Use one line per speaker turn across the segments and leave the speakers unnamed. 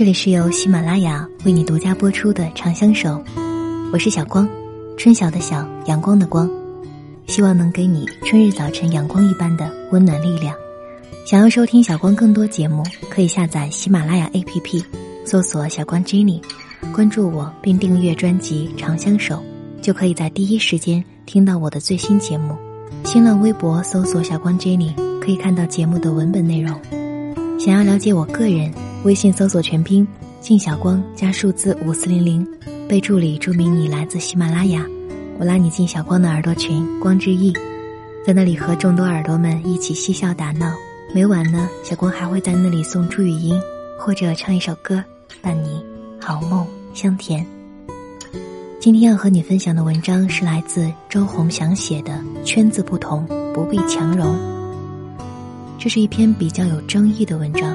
这里是由喜马拉雅为你独家播出的《长相守》，我是小光，春晓的晓，阳光的光，希望能给你春日早晨阳光一般的温暖力量。想要收听小光更多节目，可以下载喜马拉雅 APP，搜索“小光 Jenny”，关注我并订阅专辑《长相守》，就可以在第一时间听到我的最新节目。新浪微博搜索“小光 Jenny”，可以看到节目的文本内容。想要了解我个人，微信搜索全拼“静小光”加数字五四零零，备注里注明你来自喜马拉雅，我拉你进小光的耳朵群“光之翼”，在那里和众多耳朵们一起嬉笑打闹。每晚呢，小光还会在那里送出语音，或者唱一首歌，伴你好梦香甜。今天要和你分享的文章是来自周鸿祥写的《圈子不同，不必强融》。这是一篇比较有争议的文章，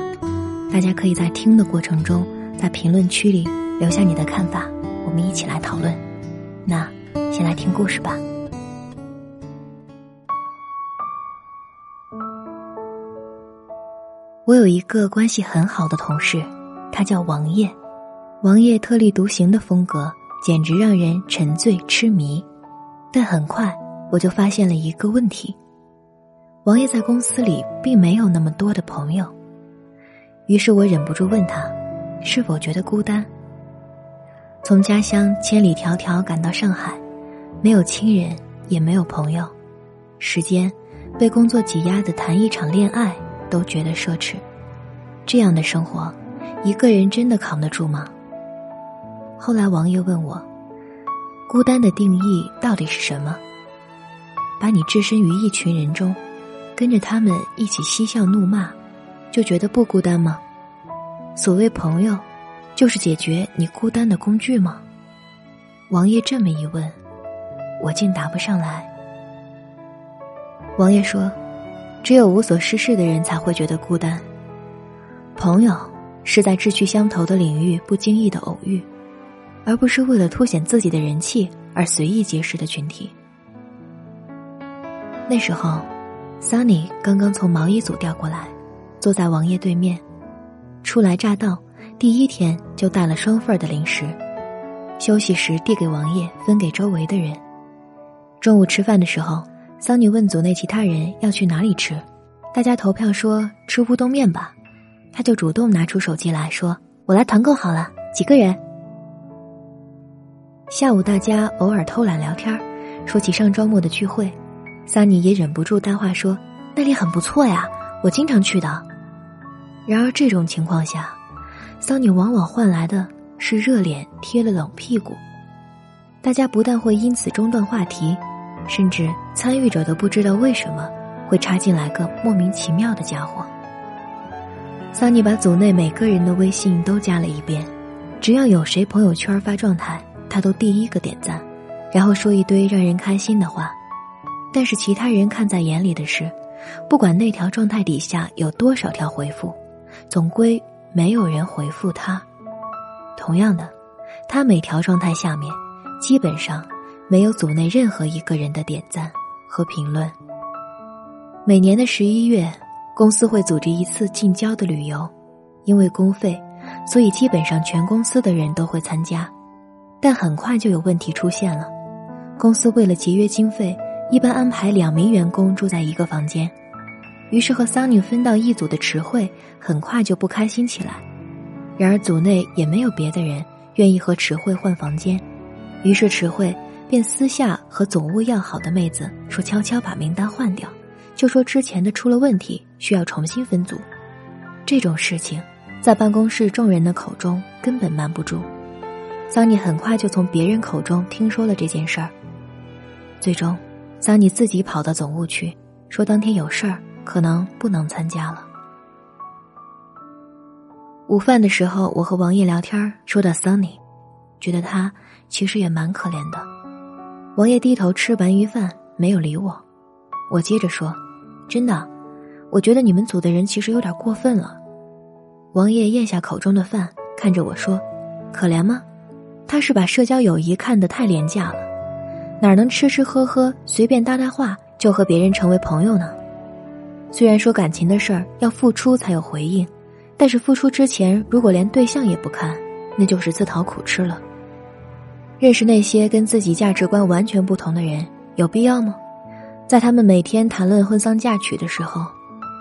大家可以在听的过程中，在评论区里留下你的看法，我们一起来讨论。那，先来听故事吧。我有一个关系很好的同事，他叫王爷。王爷特立独行的风格简直让人沉醉痴迷，但很快我就发现了一个问题。王爷在公司里并没有那么多的朋友，于是我忍不住问他，是否觉得孤单？从家乡千里迢迢赶到上海，没有亲人，也没有朋友，时间被工作挤压的谈一场恋爱都觉得奢侈，这样的生活，一个人真的扛得住吗？后来王爷问我，孤单的定义到底是什么？把你置身于一群人中。跟着他们一起嬉笑怒骂，就觉得不孤单吗？所谓朋友，就是解决你孤单的工具吗？王爷这么一问，我竟答不上来。王爷说：“只有无所事事的人才会觉得孤单。朋友是在志趣相投的领域不经意的偶遇，而不是为了凸显自己的人气而随意结识的群体。”那时候。Sunny 刚刚从毛衣组调过来，坐在王爷对面。初来乍到，第一天就带了双份的零食。休息时递给王爷，分给周围的人。中午吃饭的时候桑尼问组内其他人要去哪里吃，大家投票说吃乌冬面吧，他就主动拿出手机来说：“我来团购好了，几个人？”下午大家偶尔偷懒聊天，说起上周末的聚会。桑尼也忍不住搭话说：“那里很不错呀，我经常去的。”然而这种情况下，桑尼往往换来的是热脸贴了冷屁股。大家不但会因此中断话题，甚至参与者都不知道为什么会插进来个莫名其妙的家伙。桑尼把组内每个人的微信都加了一遍，只要有谁朋友圈发状态，他都第一个点赞，然后说一堆让人开心的话。但是其他人看在眼里的是，不管那条状态底下有多少条回复，总归没有人回复他。同样的，他每条状态下面，基本上没有组内任何一个人的点赞和评论。每年的十一月，公司会组织一次近郊的旅游，因为公费，所以基本上全公司的人都会参加。但很快就有问题出现了，公司为了节约经费。一般安排两名员工住在一个房间，于是和桑尼分到一组的池慧很快就不开心起来。然而组内也没有别的人愿意和池慧换房间，于是池慧便私下和总务要好的妹子说：“悄悄把名单换掉，就说之前的出了问题，需要重新分组。”这种事情在办公室众人的口中根本瞒不住。桑尼很快就从别人口中听说了这件事儿，最终。桑尼自己跑到总务去，说当天有事儿，可能不能参加了。午饭的时候，我和王爷聊天，说到桑尼，觉得他其实也蛮可怜的。王爷低头吃完鱼饭，没有理我。我接着说：“真的，我觉得你们组的人其实有点过分了。”王爷咽下口中的饭，看着我说：“可怜吗？他是把社交友谊看得太廉价了。”哪能吃吃喝喝随便搭搭话就和别人成为朋友呢？虽然说感情的事儿要付出才有回应，但是付出之前如果连对象也不看，那就是自讨苦吃了。认识那些跟自己价值观完全不同的人，有必要吗？在他们每天谈论婚丧嫁娶的时候，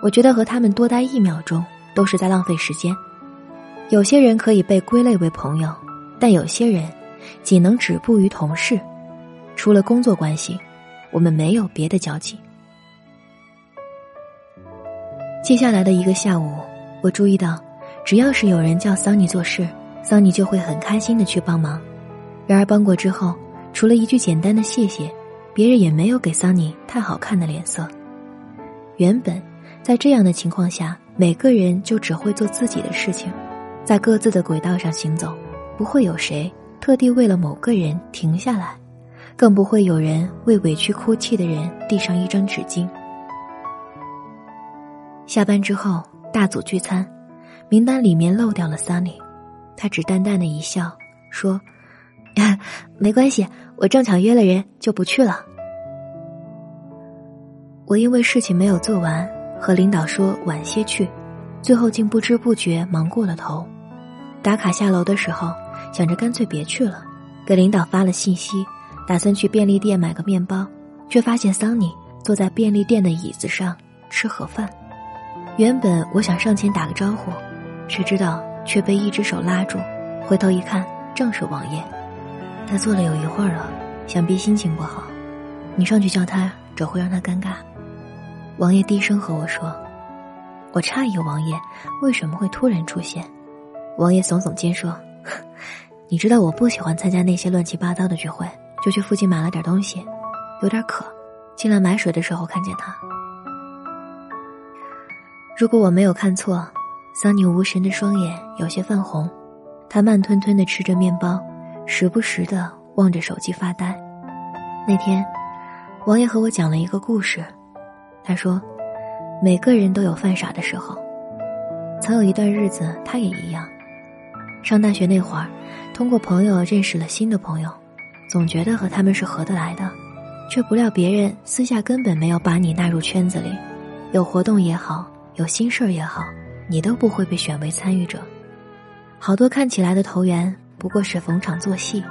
我觉得和他们多待一秒钟都是在浪费时间。有些人可以被归类为朋友，但有些人仅能止步于同事。除了工作关系，我们没有别的交集。接下来的一个下午，我注意到，只要是有人叫桑尼做事，桑尼就会很开心的去帮忙。然而帮过之后，除了一句简单的谢谢，别人也没有给桑尼太好看的脸色。原本在这样的情况下，每个人就只会做自己的事情，在各自的轨道上行走，不会有谁特地为了某个人停下来，更不会有人为委屈哭泣的人递上一张纸巾。下班之后，大组聚餐，名单里面漏掉了 Sunny，他只淡淡的一笑，说：“没关系，我正巧约了人，就不去了。”我因为事情没有做完，和领导说晚些去，最后竟不知不觉忙过了头。打卡下楼的时候，想着干脆别去了，给领导发了信息，打算去便利店买个面包，却发现桑尼坐在便利店的椅子上吃盒饭。原本我想上前打个招呼，谁知道却被一只手拉住。回头一看，正是王爷。他坐了有一会儿了，想必心情不好。你上去叫他，只会让他尴尬。王爷低声和我说：“我诧异王爷为什么会突然出现。”王爷耸耸肩说：“你知道我不喜欢参加那些乱七八糟的聚会，就去附近买了点东西，有点渴，进来买水的时候看见他。”如果我没有看错，桑尼无神的双眼有些泛红，他慢吞吞的吃着面包，时不时的望着手机发呆。那天，王爷和我讲了一个故事，他说，每个人都有犯傻的时候，曾有一段日子他也一样。上大学那会儿，通过朋友认识了新的朋友，总觉得和他们是合得来的，却不料别人私下根本没有把你纳入圈子里，有活动也好。有心事儿也好，你都不会被选为参与者。好多看起来的投缘，不过是逢场作戏。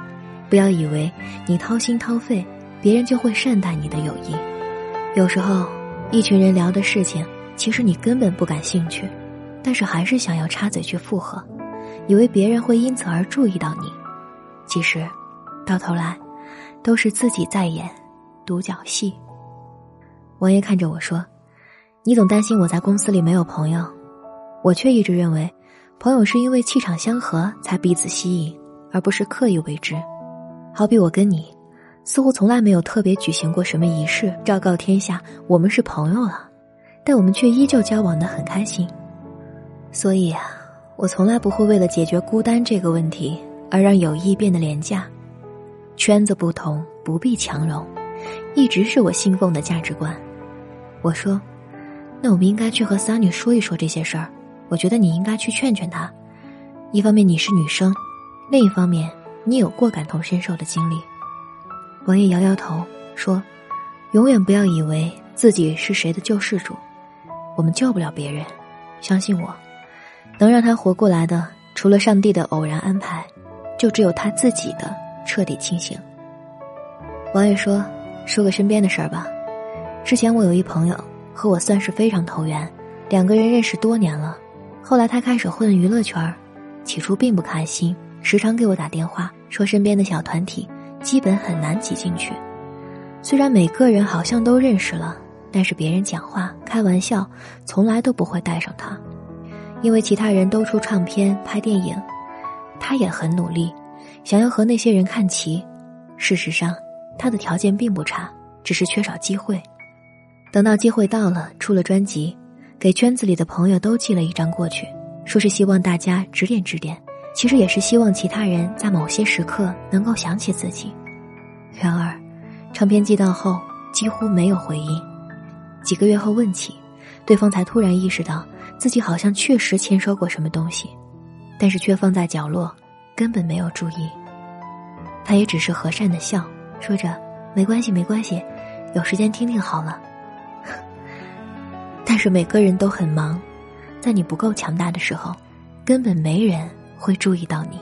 不要以为你掏心掏肺，别人就会善待你的友谊。有时候，一群人聊的事情，其实你根本不感兴趣，但是还是想要插嘴去附和，以为别人会因此而注意到你。其实，到头来，都是自己在演独角戏。王爷看着我说。你总担心我在公司里没有朋友，我却一直认为，朋友是因为气场相合才彼此吸引，而不是刻意为之。好比我跟你，似乎从来没有特别举行过什么仪式，昭告天下我们是朋友了，但我们却依旧交往的很开心。所以啊，我从来不会为了解决孤单这个问题而让友谊变得廉价。圈子不同，不必强融，一直是我信奉的价值观。我说。那我们应该去和桑女说一说这些事儿。我觉得你应该去劝劝她。一方面你是女生，另一方面你有过感同身受的经历。王爷摇摇头说：“永远不要以为自己是谁的救世主，我们救不了别人。相信我，能让他活过来的，除了上帝的偶然安排，就只有他自己的彻底清醒。”王爷说：“说个身边的事儿吧。之前我有一朋友。”和我算是非常投缘，两个人认识多年了。后来他开始混娱乐圈，起初并不开心，时常给我打电话说身边的小团体基本很难挤进去。虽然每个人好像都认识了，但是别人讲话开玩笑从来都不会带上他，因为其他人都出唱片拍电影，他也很努力，想要和那些人看齐。事实上，他的条件并不差，只是缺少机会。等到机会到了，出了专辑，给圈子里的朋友都寄了一张过去，说是希望大家指点指点，其实也是希望其他人在某些时刻能够想起自己。然而，唱片寄到后几乎没有回音，几个月后问起，对方才突然意识到自己好像确实签收过什么东西，但是却放在角落，根本没有注意。他也只是和善的笑，说着没关系没关系，有时间听听好了。但是每个人都很忙，在你不够强大的时候，根本没人会注意到你。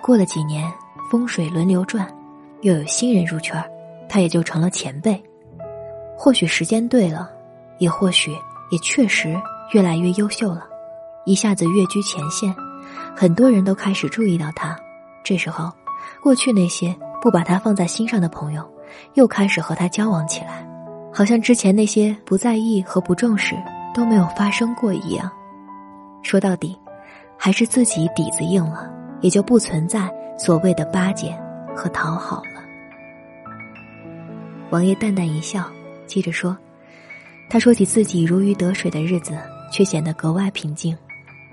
过了几年，风水轮流转，又有新人入圈，他也就成了前辈。或许时间对了，也或许也确实越来越优秀了，一下子跃居前线，很多人都开始注意到他。这时候，过去那些不把他放在心上的朋友，又开始和他交往起来，好像之前那些不在意和不重视都没有发生过一样。说到底，还是自己底子硬了，也就不存在所谓的巴结和讨好了。王爷淡淡一笑，接着说：“他说起自己如鱼得水的日子，却显得格外平静。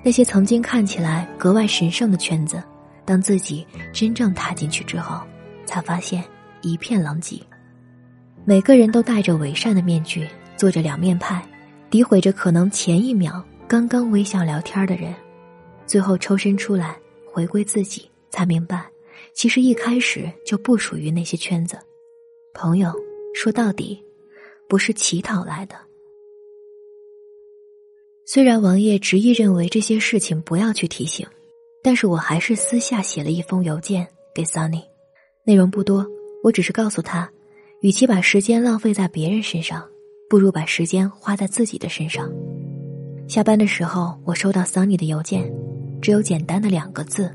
那些曾经看起来格外神圣的圈子。”当自己真正踏进去之后，才发现一片狼藉。每个人都戴着伪善的面具，做着两面派，诋毁着可能前一秒刚刚微笑聊天的人，最后抽身出来回归自己，才明白，其实一开始就不属于那些圈子。朋友，说到底，不是乞讨来的。虽然王爷执意认为这些事情不要去提醒。但是我还是私下写了一封邮件给 Sunny，内容不多，我只是告诉他，与其把时间浪费在别人身上，不如把时间花在自己的身上。下班的时候，我收到桑尼的邮件，只有简单的两个字：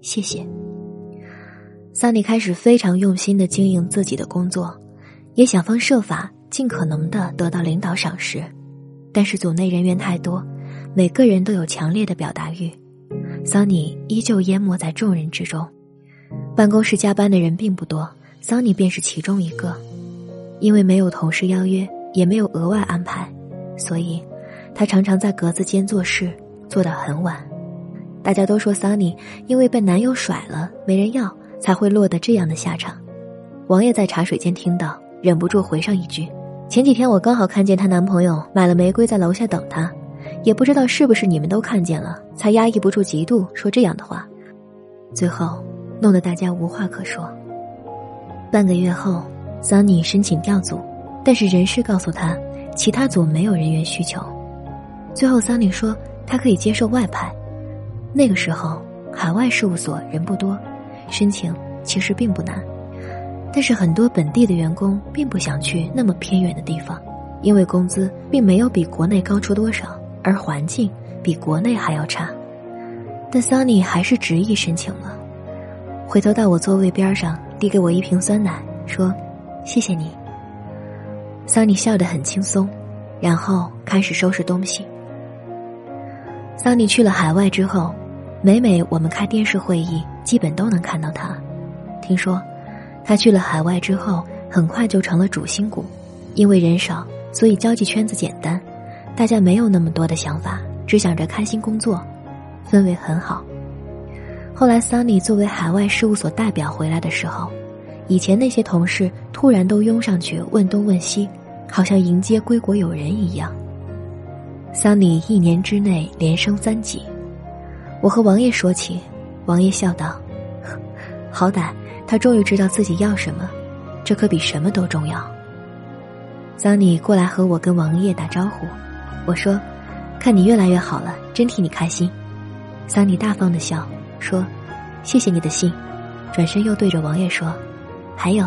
谢谢。桑尼开始非常用心的经营自己的工作，也想方设法尽可能的得到领导赏识，但是组内人员太多，每个人都有强烈的表达欲。桑尼依旧淹没在众人之中，办公室加班的人并不多，桑尼便是其中一个。因为没有同事邀约，也没有额外安排，所以他常常在格子间做事，做到很晚。大家都说桑尼因为被男友甩了，没人要，才会落得这样的下场。王爷在茶水间听到，忍不住回上一句：“前几天我刚好看见她男朋友买了玫瑰在楼下等她。”也不知道是不是你们都看见了，才压抑不住嫉妒说这样的话，最后弄得大家无话可说。半个月后，桑尼申请调组，但是人事告诉他，其他组没有人员需求。最后，桑尼说他可以接受外派。那个时候，海外事务所人不多，申请其实并不难，但是很多本地的员工并不想去那么偏远的地方，因为工资并没有比国内高出多少。而环境比国内还要差，但桑尼还是执意申请了。回头到我座位边上，递给我一瓶酸奶，说：“谢谢你。”桑尼笑得很轻松，然后开始收拾东西。桑尼去了海外之后，每每我们开电视会议，基本都能看到他。听说，他去了海外之后，很快就成了主心骨，因为人少，所以交际圈子简单。大家没有那么多的想法，只想着开心工作，氛围很好。后来，Sunny 作为海外事务所代表回来的时候，以前那些同事突然都拥上去问东问西，好像迎接归国友人一样。Sunny 一年之内连升三级，我和王爷说起，王爷笑道：“好歹他终于知道自己要什么，这可比什么都重要。” Sunny 过来和我跟王爷打招呼。我说：“看你越来越好了，真替你开心。”桑尼大方的笑说：“谢谢你的信。”转身又对着王爷说：“还有，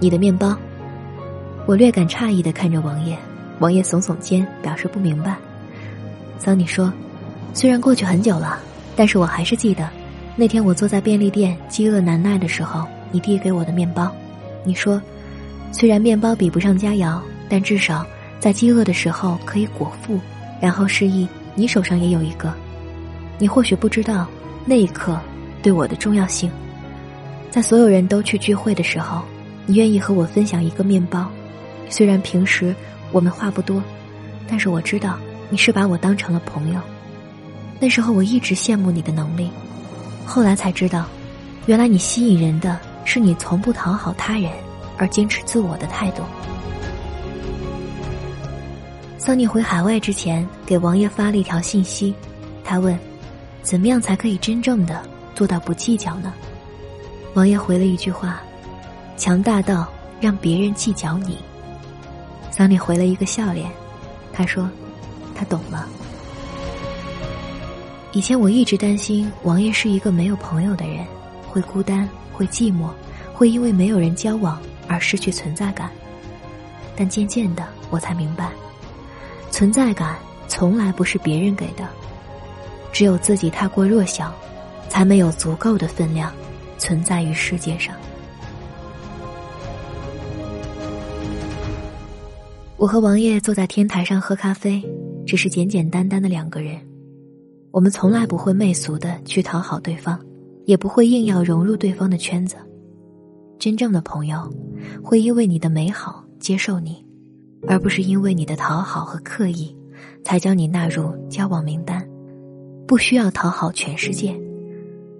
你的面包。”我略感诧异的看着王爷，王爷耸耸肩表示不明白。桑尼说：“虽然过去很久了，但是我还是记得，那天我坐在便利店饥饿难耐的时候，你递给我的面包。你说，虽然面包比不上佳肴，但至少……”在饥饿的时候可以果腹，然后示意你手上也有一个。你或许不知道那一刻对我的重要性。在所有人都去聚会的时候，你愿意和我分享一个面包。虽然平时我们话不多，但是我知道你是把我当成了朋友。那时候我一直羡慕你的能力，后来才知道，原来你吸引人的是你从不讨好他人，而坚持自我的态度。桑尼回海外之前，给王爷发了一条信息，他问：“怎么样才可以真正的做到不计较呢？”王爷回了一句话：“强大到让别人计较你。”桑尼回了一个笑脸，他说：“他懂了。以前我一直担心王爷是一个没有朋友的人，会孤单，会寂寞，会因为没有人交往而失去存在感。但渐渐的，我才明白，存在感从来不是别人给的，只有自己太过弱小，才没有足够的分量存在于世界上。我和王爷坐在天台上喝咖啡，只是简简单单的两个人。我们从来不会媚俗的去讨好对方，也不会硬要融入对方的圈子。真正的朋友，会因为你的美好。接受你，而不是因为你的讨好和刻意，才将你纳入交往名单。不需要讨好全世界，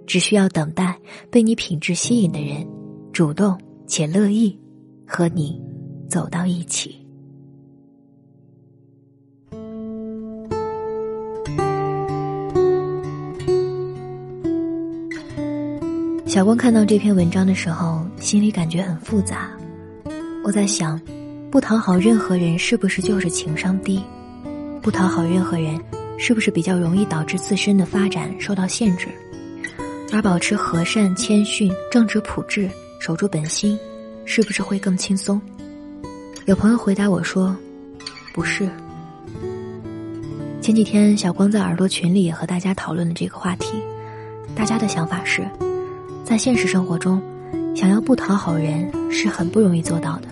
只需要等待被你品质吸引的人，主动且乐意和你走到一起。小光看到这篇文章的时候，心里感觉很复杂。我在想，不讨好任何人是不是就是情商低？不讨好任何人，是不是比较容易导致自身的发展受到限制？而保持和善、谦逊、正直、朴质，守住本心，是不是会更轻松？有朋友回答我说：“不是。”前几天，小光在耳朵群里也和大家讨论了这个话题，大家的想法是，在现实生活中。想要不讨好人是很不容易做到的，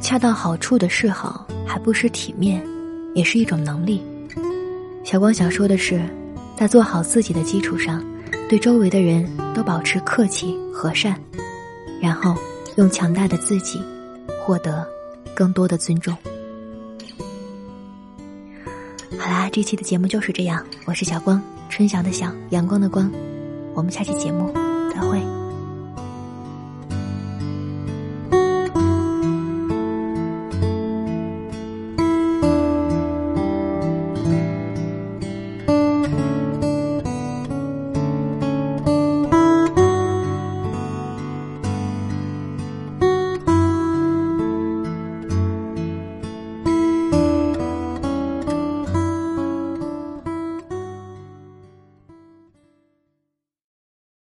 恰到好处的示好还不失体面，也是一种能力。小光想说的是，在做好自己的基础上，对周围的人都保持客气和善，然后用强大的自己，获得更多的尊重。好啦，这期的节目就是这样，我是小光，春晓的晓，阳光的光，我们下期节目再会。